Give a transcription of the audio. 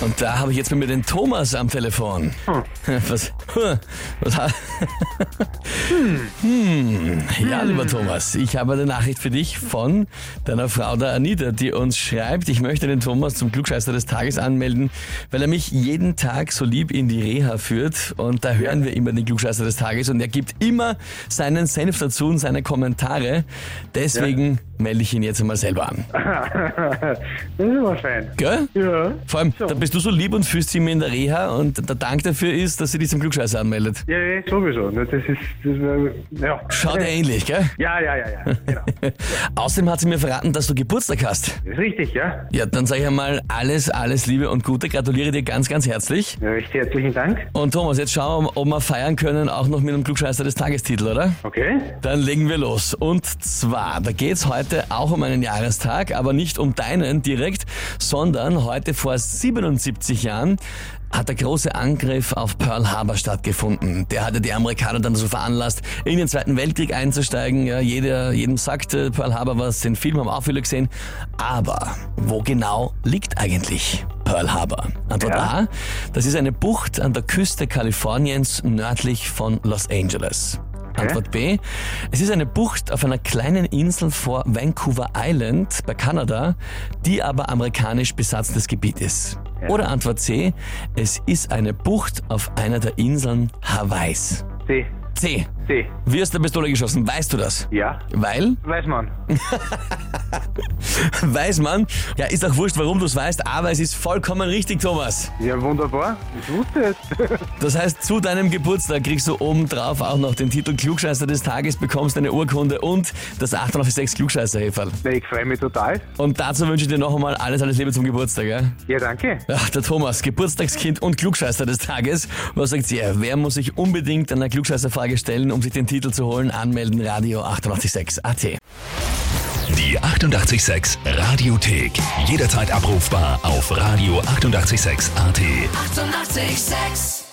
Und da habe ich jetzt mit mir den Thomas am Telefon. Was? Was? ha- Hm. Ja, lieber Thomas, ich habe eine Nachricht für dich von deiner Frau, der Anita, die uns schreibt, ich möchte den Thomas zum Klugscheißer des Tages anmelden, weil er mich jeden Tag so lieb in die Reha führt und da hören wir immer den Klugscheißer des Tages und er gibt immer seinen Senf dazu und seine Kommentare. Deswegen melde ich ihn jetzt einmal selber an. das ist aber fein. Gell? Ja. Vor allem, So. da bist du so lieb und fühlst sie mir in der Reha und der Dank dafür ist, dass sie dich zum Klugscheißer anmeldet. Ja, ja, sowieso. Das ist, das, äh, ja. Schaut ja ähnlich, gell? Ja, ja, ja, ja. Genau. Außerdem hat sie mir verraten, dass du Geburtstag hast. Das ist richtig, ja. Ja, dann sage ich einmal alles, alles Liebe und Gute. Gratuliere dir ganz, ganz herzlich. ja. Recht herzlichen Dank. Und Thomas, jetzt schauen wir, ob wir feiern können, auch noch mit einem Klugscheißer des Tagestitel, oder? Okay. Dann legen wir los. Und zwar, da geht's heute auch um einen Jahrestag, aber nicht um deinen direkt, sondern heute vor 77 Jahren hat der große Angriff auf Pearl Harbor stattgefunden. Der hatte die Amerikaner dann so veranlasst, in den Zweiten Weltkrieg einzusteigen. Ja, jeder, jedem sagte Pearl Harbor was, den Film haben auch viele gesehen. Aber wo genau liegt eigentlich Pearl Harbor? Antwort Ja. A, das ist eine Bucht an der Küste Kaliforniens nördlich von Los Angeles. Antwort B. Es ist eine Bucht auf einer kleinen Insel vor Vancouver Island bei Kanada, die aber amerikanisch besatztes Gebiet ist. Ja. Oder Antwort C. Es ist eine Bucht auf einer der Inseln Hawaiis. C. C. Wie aus der Pistole geschossen, weißt du das? Ja. Weil, Weiß man. weiß man, ja, ist auch wurscht, warum du es weißt, aber es ist vollkommen richtig, Thomas. Ja, wunderbar. Ich wusste es. Das heißt, zu deinem Geburtstag kriegst du obendrauf auch noch den Titel Klugscheißer des Tages, bekommst eine Urkunde und das 886 klugscheißer -Häferl. Ich freue mich total. Und dazu wünsche ich dir noch einmal alles, alles Liebe zum Geburtstag. Ja? Ja, danke. Ach, der Thomas, Geburtstagskind und Klugscheißer des Tages. Was sagt ihr? Wer muss sich unbedingt einer Klugscheißerfrage stellen, um sich den Titel zu holen? Anmelden, Radio 886 AT. Die 886 Radiothek. Jederzeit abrufbar auf radio886.at. 886! 886